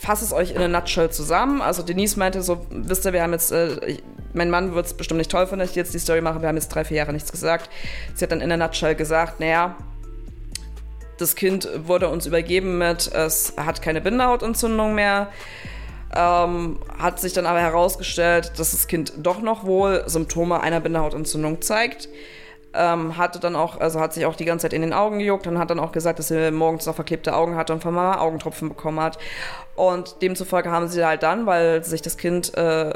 fasse es euch in a nutshell zusammen. Also Denise meinte so, wisst ihr, wir haben jetzt, äh, mein Mann wird es bestimmt nicht toll finden, dass ich jetzt die Story mache, wir haben jetzt drei, vier Jahre nichts gesagt. Sie hat dann in a nutshell gesagt, naja, das Kind wurde uns übergeben mit, es hat keine Bindehautentzündung mehr. Ähm, hat sich dann aber herausgestellt, dass das Kind doch noch wohl Symptome einer Bindehautentzündung zeigt. Ähm, hatte dann auch, also hat sich auch die ganze Zeit in den Augen gejuckt und hat dann auch gesagt, dass sie morgens noch verklebte Augen hatte und von Mama Augentropfen bekommen hat. Und demzufolge haben sie halt dann, weil sich das Kind, äh,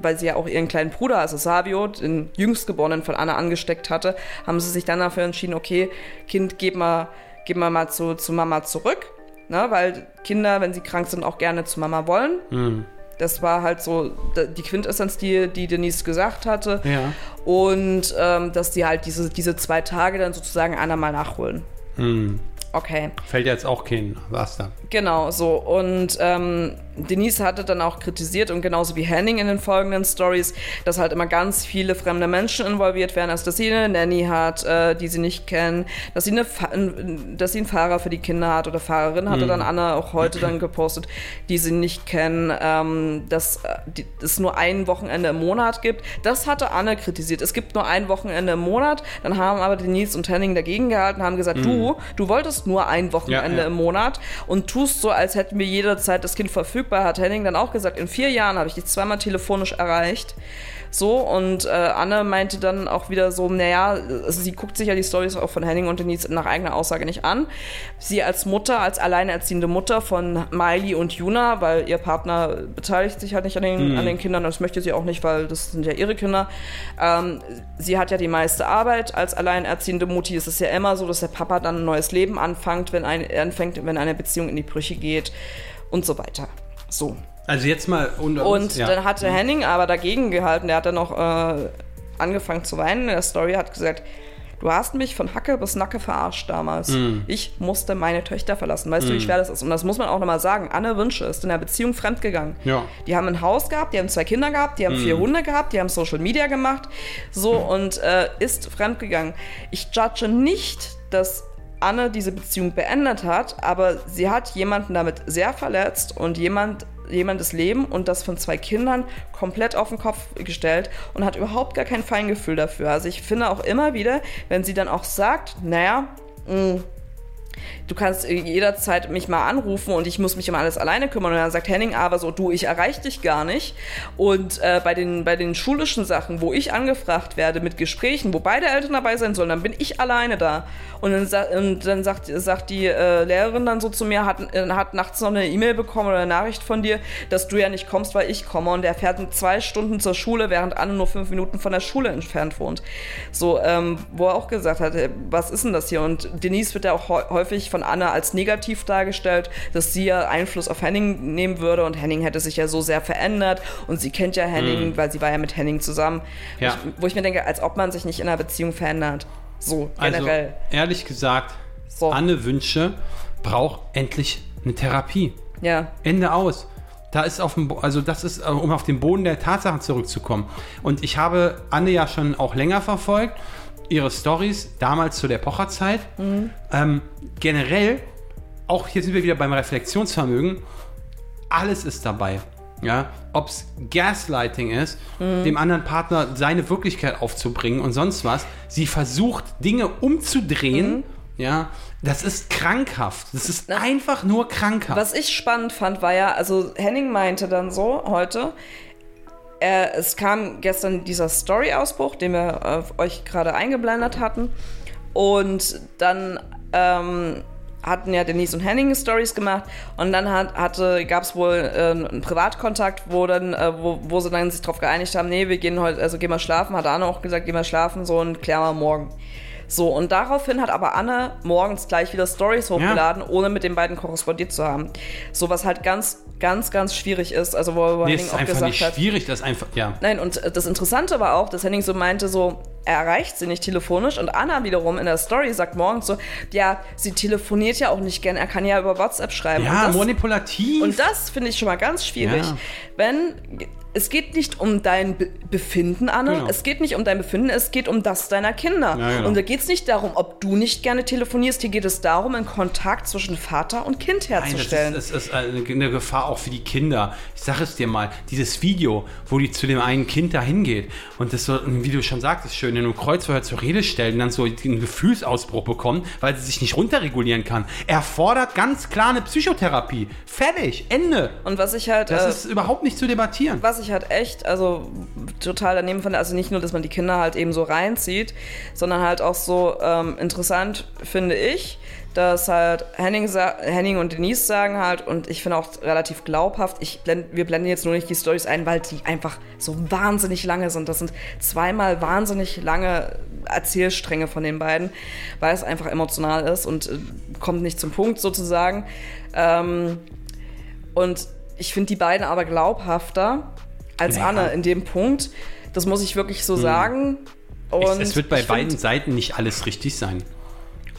weil sie ja auch ihren kleinen Bruder, also Savio, den jüngstgeborenen von Anna angesteckt hatte, haben sie sich dann dafür entschieden, okay, Kind, gib mal, gib mal, mal zu, zu Mama zurück. Ne, weil Kinder, wenn sie krank sind, auch gerne zu Mama wollen. Das war halt so die Quintessenz, die, die Denise gesagt hatte. Ja. Und ähm, dass die halt diese, diese zwei Tage dann sozusagen einer mal nachholen. Okay. Fällt jetzt auch kein was da. Genau, so. Und ähm, Denise hatte dann auch kritisiert und genauso wie Henning in den folgenden Stories, dass halt immer ganz viele fremde Menschen involviert werden, also dass sie eine Nanny hat, äh, die sie nicht kennen, dass sie, eine dass sie einen Fahrer für die Kinder hat oder Fahrerin, hatte dann Anna auch heute dann gepostet, die sie nicht kennen, ähm, dass äh, die, es nur ein Wochenende im Monat gibt. Das hatte Anne kritisiert. Es gibt nur ein Wochenende im Monat. Dann haben aber Denise und Henning dagegen gehalten, haben gesagt, du, du wolltest nur ein Wochenende Ja, ja. im Monat und tust so, als hätten wir jederzeit das Kind verfügbar, hat Henning dann auch gesagt, in vier Jahren habe ich dich zweimal telefonisch erreicht. So, und äh, Anne meinte dann auch wieder so, naja, also sie guckt sich ja die Stories auch von Henning und Denise nach eigener Aussage nicht an. Sie als Mutter, als alleinerziehende Mutter von Miley und Juna, weil ihr Partner beteiligt sich halt nicht an den, an den Kindern, das möchte sie auch nicht, weil das sind ja ihre Kinder. Ähm, sie hat ja die meiste Arbeit. Als alleinerziehende Mutti ist es ja immer so, dass der Papa dann ein neues Leben anfängt, wenn, ein, anfängt, wenn eine Beziehung in die Brüche geht und so weiter. So. Also jetzt mal unter Und uns, ja. dann hatte Henning aber dagegen gehalten. Der hat dann noch äh, angefangen zu weinen. In der Story hat gesagt, du hast mich von Hacke bis Nacke verarscht damals. Hm. Ich musste meine Töchter verlassen. Weißt du, wie schwer das ist? Und das muss man auch nochmal sagen. Anne Wünsche ist in der Beziehung fremdgegangen. Ja. Die haben ein Haus gehabt, die haben zwei Kinder gehabt, die haben Hm. vier Hunde gehabt, die haben Social Media gemacht. So und äh, ist fremdgegangen. Ich judge nicht, dass Anne diese Beziehung beendet hat, aber sie hat jemanden damit sehr verletzt und jemand jemandes Leben und das von zwei Kindern komplett auf den Kopf gestellt und hat überhaupt gar kein Feingefühl dafür. Also ich finde auch immer wieder, wenn sie dann auch sagt, naja, mh, du kannst jederzeit mich mal anrufen und ich muss mich um alles alleine kümmern. Und dann sagt Henning aber so, du, ich erreiche dich gar nicht. Und äh, bei, den, bei den schulischen Sachen, wo ich angefragt werde mit Gesprächen, wo beide Eltern dabei sein sollen, dann bin ich alleine da. Und dann, und dann sagt, sagt die äh, Lehrerin dann so zu mir, hat, äh, hat nachts noch eine E-Mail bekommen oder eine Nachricht von dir, dass du ja nicht kommst, weil ich komme. Und er fährt zwei Stunden zur Schule, während Anne nur fünf Minuten von der Schule entfernt wohnt. So, ähm, wo er auch gesagt hat, äh, was ist denn das hier? Und Denise wird ja auch häu- häufig von Anne als negativ dargestellt, dass sie ja Einfluss auf Henning nehmen würde und Henning hätte sich ja so sehr verändert und sie kennt ja Henning, weil sie war ja mit Henning zusammen. Mhm. Ja. Ich, wo ich mir denke, als ob man sich nicht in einer Beziehung verändert. So, generell. Also, ehrlich gesagt, So. Anne Wünsche braucht endlich eine Therapie. ja. Ende aus. Da ist auf dem, also das ist, äh, um auf den Boden der Tatsachen zurückzukommen. Und ich habe Anne ja schon auch länger verfolgt, ihre Stories damals zu der Pocherzeit. Ähm, generell, auch hier sind wir wieder beim Reflexionsvermögen, alles ist dabei. Ja, ob es Gaslighting ist, dem anderen Partner seine Wirklichkeit aufzubringen und sonst was. Sie versucht, Dinge umzudrehen. Ja, das ist krankhaft. Das ist einfach nur krankhaft. Was ich spannend fand, war ja, also Henning meinte dann so heute, äh, es kam gestern dieser Story-Ausbruch, den wir äh, euch gerade eingeblendet hatten. Und dann ähm, hatten ja Denise und Henning Stories gemacht und dann hat, gab es wohl äh, einen Privatkontakt, wo dann, äh, wo, wo sie dann sich darauf geeinigt haben, nee, wir gehen heute, also gehen wir schlafen, hat Anne auch gesagt, gehen wir schlafen, so und klären wir morgen. So, und daraufhin hat aber Anne morgens gleich wieder Stories hochgeladen, ohne mit den beiden korrespondiert zu haben. So, was halt ganz, ganz, ganz schwierig ist. Also, wo, nee, Henning auch einfach gesagt nicht hat. schwierig, das einfach, ja. Nein, und äh, das Interessante war auch, dass Henning so meinte, so, er erreicht sie nicht telefonisch und Anna wiederum in der Story sagt morgens so, ja, sie telefoniert ja auch nicht gern, er kann ja über WhatsApp schreiben. Ja, und das, manipulativ. und das finde ich schon mal ganz schwierig. Ja. Wenn es geht nicht um dein Be Befinden, Anne. Genau. Es geht nicht um dein Befinden, es geht um das deiner Kinder. Ja, genau. Und da geht es nicht darum, ob du nicht gerne telefonierst. Hier geht es darum, einen Kontakt zwischen Vater und Kind Nein, herzustellen. das ist, ist eine, Gefahr auch für die Kinder. Ich sage es dir mal, dieses Video, wo die zu dem einen Kind da hingeht und das so, wie du schon sagtest, schön in einem Kreuzverhör zur Rede stellt und dann so einen Gefühlsausbruch bekommt, weil sie sich nicht runterregulieren kann. Er fordert ganz klar eine Psychotherapie. Fertig, Ende. und was ich halt. Das äh, ist überhaupt nicht zu debattieren. was ich halt echt, also total daneben fand, also nicht nur, dass man die Kinder halt eben so reinzieht, sondern halt auch so ähm, interessant finde ich, dass halt Henning, Henning und Denise sagen halt, und ich finde auch relativ glaubhaft, ich blend, wir blenden jetzt nur nicht die Stories ein, weil die einfach so wahnsinnig lange sind. Das sind zweimal wahnsinnig lange Erzählstränge von den beiden, weil es einfach emotional ist und äh, kommt nicht zum Punkt sozusagen. Ähm, und ich finde die beiden aber glaubhafter als Ja. Hm. Anne in dem Punkt. Das muss ich wirklich so sagen. Und es, es wird bei ich find- beiden Seiten nicht alles richtig sein.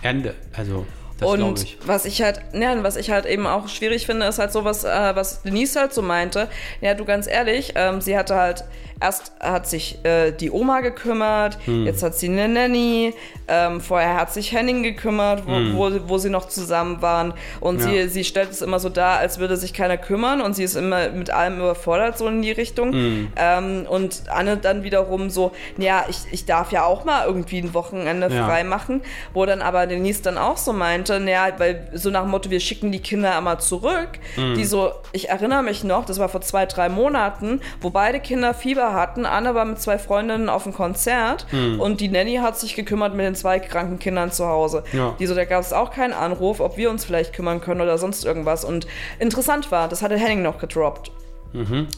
Ende. Also, Das glaub und ich. was ich halt, ja, was ich halt eben auch schwierig finde, ist halt so was, äh, was Denise halt so meinte. Ja, du ganz ehrlich, ähm, sie hatte halt erst hat sich äh, die Oma gekümmert, Hm. jetzt hat sie eine Nanny, ähm, vorher hat sich Henning gekümmert, wo, wo, wo sie noch zusammen waren. Und Hm. Ja. sie, sie stellt es immer so dar, als würde sich keiner kümmern und sie ist immer mit allem überfordert, so in die Richtung. Hm. Ähm, und Anne dann wiederum so, ja, ich, ich darf ja auch mal irgendwie ein Wochenende Ja. frei machen, wo dann aber Denise dann auch so meinte, naja, weil so nach dem Motto, wir schicken die Kinder immer zurück, Mhm. die so, ich erinnere mich noch, das war vor zwei, drei Monaten, wo beide Kinder Fieber hatten, Anne war mit zwei Freundinnen auf dem Konzert Mhm. und die Nanny hat sich gekümmert mit den zwei kranken Kindern zu Hause. Ja. Die so, da gab es auch keinen Anruf, ob wir uns vielleicht kümmern können oder sonst irgendwas und interessant war, das hatte Henning noch gedroppt.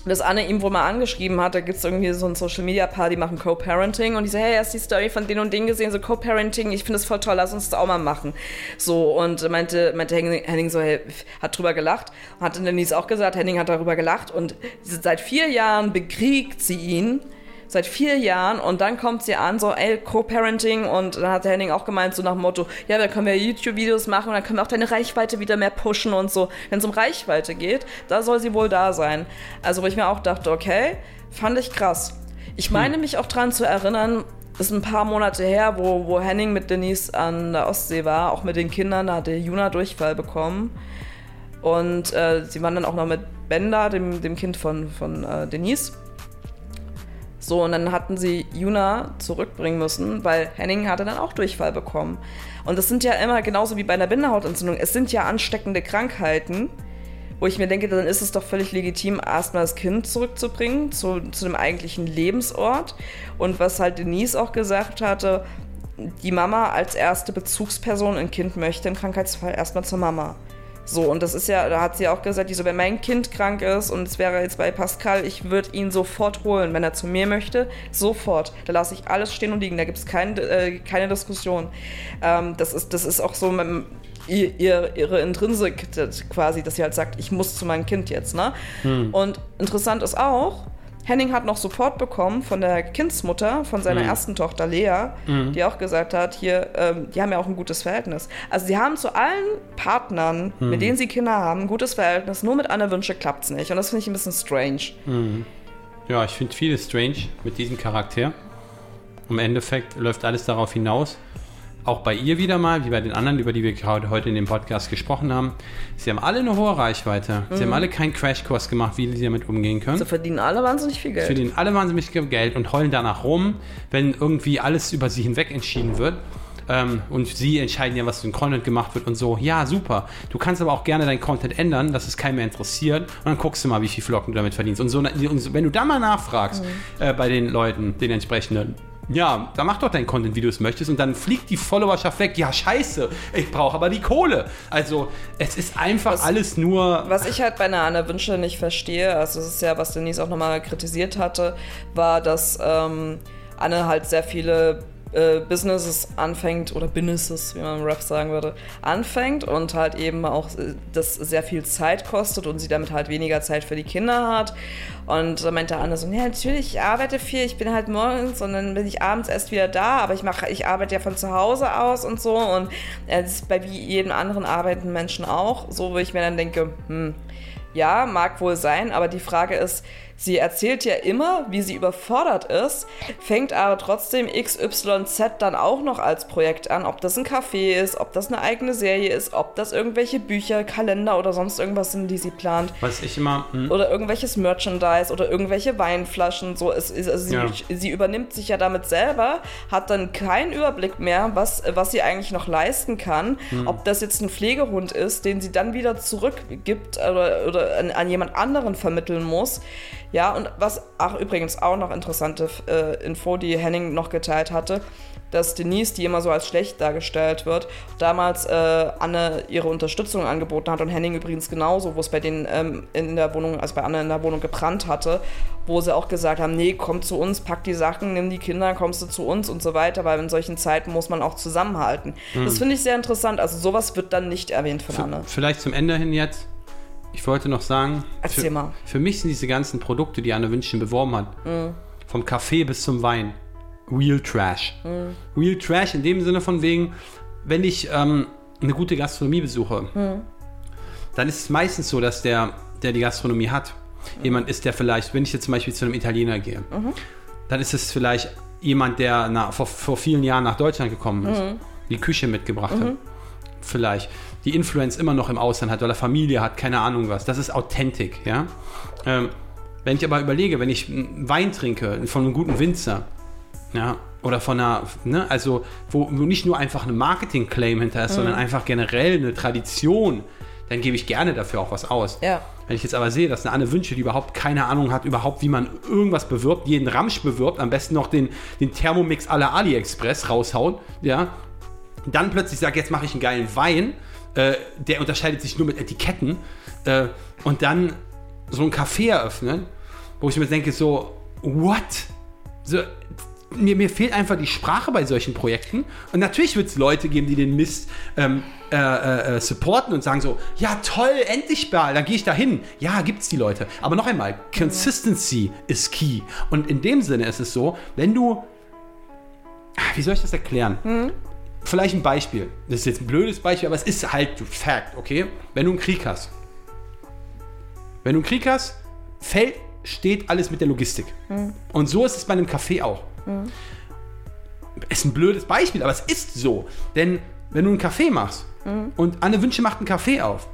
Dass Anne ihm wohl mal angeschrieben hat, da gibt es irgendwie so ein Social Media die machen Co-Parenting und ich so, hey, hast die Story von den und den gesehen, so Co-Parenting, ich finde das voll toll, lass uns das auch mal machen. So, und meinte, meinte Henning, so, hey, hat drüber gelacht, hat Denise auch gesagt, Henning hat darüber gelacht und seit vier Jahren bekriegt sie ihn, seit vier Jahren und dann kommt sie an, so, ey, Co-Parenting und dann hat der Henning auch gemeint, so nach dem Motto, ja, dann können wir YouTube-Videos machen und dann können wir auch deine Reichweite wieder mehr pushen und so. Wenn es um Reichweite geht, da soll sie wohl da sein. Also, wo ich mir auch dachte, okay, fand ich krass. Ich meine mich auch dran zu erinnern, ist ein paar Monate her, wo, wo Henning mit Denise an der Ostsee war, auch mit den Kindern, da hatte Juna Durchfall bekommen. Und äh, sie waren dann auch noch mit Benda, dem, dem Kind von, von äh, Denise. So, und dann hatten sie Juna zurückbringen müssen, weil Henning hatte dann auch Durchfall bekommen. Und das sind ja immer genauso wie bei einer Bindehautentzündung. Es sind ja ansteckende Krankheiten, wo ich mir denke, dann ist es doch völlig legitim, erstmal das Kind zurückzubringen zu, zu dem eigentlichen Lebensort. Und was halt Denise auch gesagt hatte, die Mama als erste Bezugsperson ein Kind möchte im Krankheitsfall erstmal zur Mama. So, und das ist ja, da hat sie auch gesagt, die so, wenn mein Kind krank ist und es wäre jetzt bei Pascal, ich würde ihn sofort holen, wenn er zu mir möchte, sofort. Da lasse ich alles stehen und liegen, da gibt es kein, äh, keine Diskussion. Ähm, das, ist, das ist auch so mit, dem- ihr, ihr, ihre Intrinsik das quasi, dass sie halt sagt, ich muss zu meinem Kind jetzt, ne? Und interessant ist auch, Henning hat noch Support bekommen von der Kindsmutter, von seiner ersten Tochter Lea, die auch gesagt hat, hier, ähm, die haben ja auch ein gutes Verhältnis. Also sie haben zu allen Partnern, mit denen sie Kinder haben, ein gutes Verhältnis, nur mit Anne Wünsche klappt es nicht. Und das finde ich ein bisschen strange. Ja, ich finde vieles strange mit diesem Charakter. Im Endeffekt läuft alles darauf hinaus. Auch bei ihr wieder mal, wie bei den anderen, über die wir gerade heute in dem Podcast gesprochen haben. Sie haben alle eine hohe Reichweite. Sie haben alle keinen Crashkurs gemacht, wie sie damit umgehen können. Sie verdienen alle wahnsinnig viel Geld. verdienen alle wahnsinnig viel Geld und heulen danach rum, wenn irgendwie alles über sie hinweg entschieden wird. Ähm, und sie entscheiden ja, was für ein Content gemacht wird und so. Ja, super. Du kannst aber auch gerne deinen Content ändern, dass es keinen mehr interessiert. Und dann guckst du mal, wie viel Flocken du damit verdienst. Und, so, und wenn du da mal nachfragst äh, bei den Leuten, den entsprechenden, ja, dann mach doch deinen Content, wie du es möchtest. Und dann fliegt die Followerschaft weg. Ja, scheiße. Ich brauche aber die Kohle. Also, es ist einfach alles nur. Was ich halt bei einer Anne Wünsche nicht verstehe, also das ist ja, was Denise auch nochmal kritisiert hatte, war, dass ähm, Anne halt sehr viele äh, Businesses anfängt, oder Businesses, wie man im Rap sagen würde, anfängt und halt eben auch äh, das sehr viel Zeit kostet und sie damit halt weniger Zeit für die Kinder hat. Und da meinte Anne so, ja, natürlich, ich arbeite viel, ich bin halt morgens und dann bin ich abends erst wieder da, aber ich mache, ich arbeite ja von zu Hause aus und so und äh, das ist bei wie jedem anderen arbeitenden Menschen auch, so wo ich mir dann denke, hm, ja, mag wohl sein, aber die Frage ist, sie erzählt ja immer, wie sie überfordert ist, fängt aber trotzdem XYZ dann auch noch als Projekt an, ob das ein Café ist, ob das eine eigene Serie ist, ob das irgendwelche Bücher, Kalender oder sonst irgendwas sind, die sie plant. Was ich immer. Hm, Oder irgendwelches Merchandise oder irgendwelche Weinflaschen. So, es, ist- also sie, Ja. sie übernimmt sich ja damit selber, hat dann keinen Überblick mehr, was, was sie eigentlich noch leisten kann. Hm. Ob das jetzt ein Pflegehund ist, den sie dann wieder zurückgibt oder, oder an, an jemand anderen vermitteln muss. Ja, und was ach, übrigens auch noch interessante äh, Info, die Henning noch geteilt hatte, dass Denise, die immer so als schlecht dargestellt wird, damals äh, Anne ihre Unterstützung angeboten hat und Henning übrigens genauso, wo es bei denen ähm, in der Wohnung, also bei Anne in der Wohnung gebrannt hatte, wo sie auch gesagt haben, nee, komm zu uns, pack die Sachen, nimm die Kinder, kommst du zu uns und so weiter, weil in solchen Zeiten muss man auch zusammenhalten. Das finde ich sehr interessant. Also sowas wird dann nicht erwähnt von Anne. Vielleicht zum Ende hin jetzt. Ich wollte noch sagen, Erzähl für, mal. für mich sind diese ganzen Produkte, die Anne Wünschen beworben hat, vom Kaffee bis zum Wein, Real Trash. Real Trash in dem Sinne von wegen, wenn ich ähm, eine gute Gastronomie besuche, dann ist es meistens so, dass der, der die Gastronomie hat, jemand ist, der vielleicht, wenn ich jetzt zum Beispiel zu einem Italiener gehe, dann ist es vielleicht jemand, der nach, vor, vor vielen Jahren nach Deutschland gekommen ist, die Küche mitgebracht hat. Vielleicht. Die Influence immer noch im Ausland hat, weil er Familie hat, keine Ahnung was. Das ist Authentik, ja. Ähm, wenn ich aber überlege, wenn ich Wein trinke von einem guten Winzer, ja, oder von einer, ne, also wo, nicht nur einfach ein Marketing-Claim hinter ist, sondern einfach generell eine Tradition, dann gebe ich gerne dafür auch was aus. Ja. Wenn ich jetzt aber sehe, dass eine Anne Wünsche, die überhaupt keine Ahnung hat, überhaupt, wie man irgendwas bewirbt, jeden Ramsch bewirbt, am besten noch den, den Thermomix la AliExpress raushaut, ja, dann plötzlich sagt, jetzt mache ich einen geilen Wein, äh, der unterscheidet sich nur mit Etiketten, äh, und dann so ein Café eröffnen, wo ich mir denke, so, what? So, mir, mir fehlt einfach die Sprache bei solchen Projekten. Und natürlich wird es Leute geben, die den Mist ähm, äh, äh, äh, supporten und sagen so, ja toll, endlich mal, dann gehe ich da hin. Ja, gibt's die Leute. Aber noch einmal, Consistency ist key. Und in dem Sinne ist es so, wenn du, wie soll ich das erklären? Vielleicht ein Beispiel. Das ist jetzt ein blödes Beispiel, aber es ist halt Fact, okay? Wenn du einen Krieg hast. Wenn du einen Krieg hast, fällt, steht alles mit der Logistik. Und so ist es bei einem Café auch. Ist ein blödes Beispiel, aber es ist so. Denn wenn du einen Kaffee machst und Anne Wünsche macht einen Kaffee auf,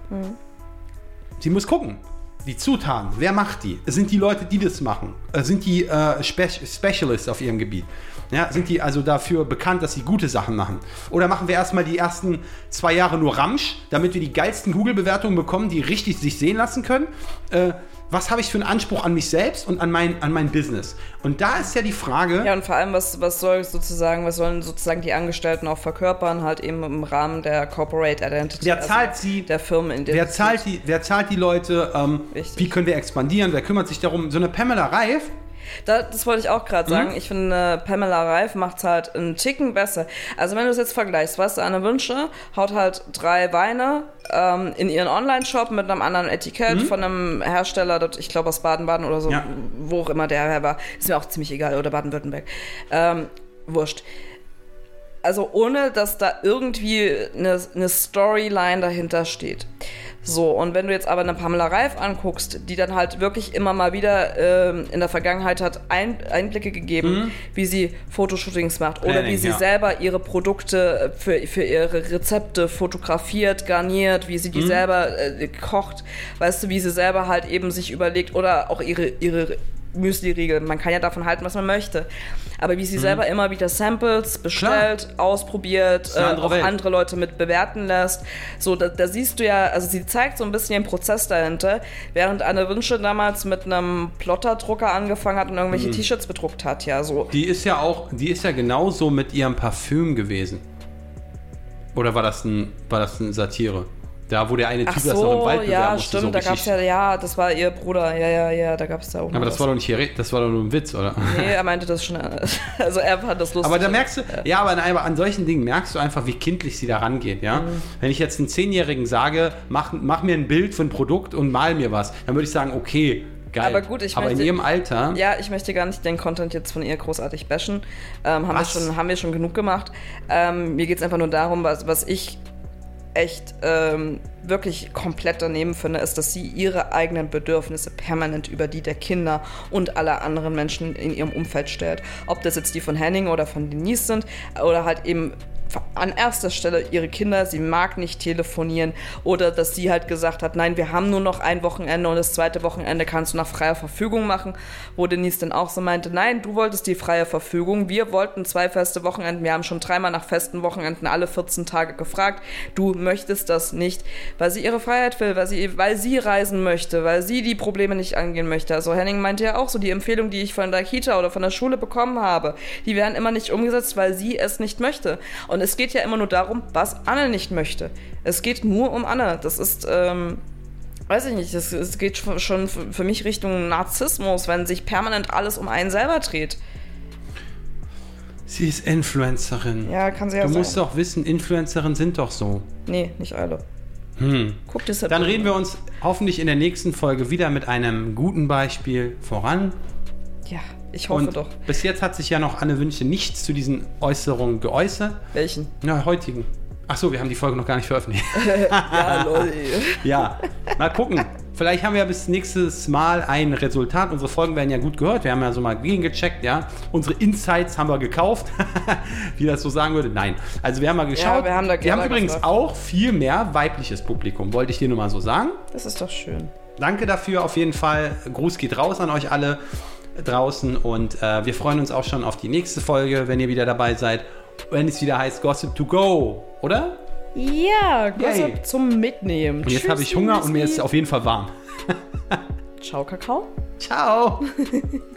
sie muss gucken. Die Zutaten, wer macht die? Sind die Leute, die das machen? Sind die äh, Spe Specialists auf ihrem Gebiet? Ja, sind die also dafür bekannt, dass sie gute Sachen machen? Oder machen wir erstmal die ersten zwei Jahre nur Ramsch, damit wir die geilsten Google-Bewertungen bekommen, die richtig sich sehen lassen können? Äh, was habe ich für einen Anspruch an mich selbst und an mein, an mein Business? Und da ist ja die Frage, Ja, und vor allem, was, was soll sozusagen, was sollen sozusagen die Angestellten auch verkörpern, halt eben im Rahmen der Corporate Identity. Wer zahlt sie? Der Firmenidentität. wer zahlt die, wer zahlt die Leute? Ähm, wie können wir expandieren? Wer kümmert sich darum? So eine Pamela Reif, das wollte ich auch gerade sagen. Mhm. Ich finde, Pamela Reif macht halt einen Ticken besser. Also wenn du es jetzt vergleichst, weißt du, Anne Wünsche haut halt drei Weine ähm, in ihren Online-Shop mit einem anderen Etikett von einem Hersteller, dort, ich glaube aus Baden-Baden oder so, Mhm. Ja. wo auch immer der her war. Ist mir auch ziemlich egal, oder Baden-Württemberg. Ähm, wurscht. Also ohne, dass da irgendwie eine, eine Storyline dahinter steht. So, und wenn du jetzt aber eine Pamela Reif anguckst, die dann halt wirklich immer mal wieder ähm, in der Vergangenheit hat ein, Einblicke gegeben, wie sie Fotoshootings macht oder Mhm. Planning, wie sie ja. selber ihre Produkte für, für ihre Rezepte fotografiert, garniert, wie sie Mhm. die selber äh, kocht, weißt du, wie sie selber halt eben sich überlegt oder auch ihre, ihre Müsli-Riegel. Man kann ja davon halten, was man möchte. Aber wie sie selber immer wieder Samples bestellt, ausprobiert, eine äh, andere auch Welt. andere Leute mit bewerten lässt. So, da, da siehst du ja, also sie zeigt so ein bisschen den Prozess dahinter, während Anne Wünsche damals mit einem Plotterdrucker angefangen hat und Mhm. irgendwelche T-Shirts bedruckt hat, ja, so. die ist ja auch, die ist ja genauso mit ihrem Parfüm gewesen. Oder war das ein, war das eine Satire? Da, wo der eine Typ das noch im so, Wald ja, musste, stimmt, so da gab's ja, ja, das war ihr Bruder, ja, ja, ja, da gab's ja auch mal Aber das was. war doch nicht hier, das war doch nur ein Witz, oder? Nee, er meinte das schon, (laughs) also er fand das lustig. Aber da merkst du, ja, aber, aber an solchen Dingen merkst du einfach, wie kindlich sie da rangeht, ja. Mhm. Wenn ich jetzt einen Zehnjährigen sage, mach, mach mir ein Bild von ein Produkt und mal mir was, dann würde ich sagen, okay, geil. Aber gut, ich Aber in möchte- ihrem Alter, Ja, ich möchte gar nicht den Content jetzt von ihr großartig bashen. Ähm, haben, wir schon, haben wir schon genug gemacht. Ähm, mir geht es einfach nur darum, was, was ich echt ähm, wirklich komplett daneben finde, ist, dass sie ihre eigenen Bedürfnisse permanent über die der Kinder und aller anderen Menschen in ihrem Umfeld stellt. Ob das jetzt die von Henning oder von Denise sind oder halt eben an erster Stelle ihre Kinder, sie mag nicht telefonieren oder dass sie halt gesagt hat, nein, wir haben nur noch ein Wochenende und das zweite Wochenende kannst du nach freier Verfügung machen, wo Denise dann auch so meinte, nein, du wolltest die freie Verfügung, wir wollten zwei feste Wochenenden, wir haben schon dreimal nach festen Wochenenden alle 14 Tage gefragt, du möchtest das nicht, weil sie ihre Freiheit will, weil sie, weil sie reisen möchte, weil sie die Probleme nicht angehen möchte. Also Henning meinte ja auch so, die Empfehlung, die ich von der Kita oder von der Schule bekommen habe, die werden immer nicht umgesetzt, weil sie es nicht möchte. Und es geht ja immer nur darum, was Anne nicht möchte. Es geht nur um Anne. Das ist, ähm, weiß ich nicht, es, geht schon- für mich Richtung Narzissmus, wenn sich permanent alles um einen selber dreht. sie ist Influencerin. Ja, kann sie ja Du sein. musst doch wissen, Influencerinnen sind doch so. Nee, nicht alle. Guck dir Dann reden wir uns hoffentlich in der nächsten Folge wieder mit einem guten Beispiel voran. Ja, ich hoffe Und doch. bis jetzt hat sich ja noch Anne Wünsche nichts zu diesen Äußerungen geäußert. Welchen? Ja, heutigen. Ach so, wir haben die Folge noch gar nicht veröffentlicht. (laughs) Ja, lol. (laughs) ja, mal gucken. Vielleicht haben wir ja bis nächstes Mal ein Resultat. Unsere Folgen werden ja gut gehört. Wir haben ja so mal gegengecheckt, ja. Unsere Insights haben wir gekauft. (laughs) Wie das so sagen würde. Nein. Also wir haben mal geschaut. wir haben da wir haben übrigens gefragt. auch viel mehr weibliches Publikum. Wollte ich dir nur mal so sagen. Das ist doch schön. Danke dafür auf jeden Fall. Gruß geht raus an euch alle draußen und äh, wir freuen uns auch schon auf die nächste Folge, wenn ihr wieder dabei seid. Wenn es wieder heißt Gossip to go, oder? Ja, Gossip Yay. zum Mitnehmen. Und jetzt habe ich Hunger und mir ist auf jeden Fall warm. Ciao, Kakao. Ciao. (laughs)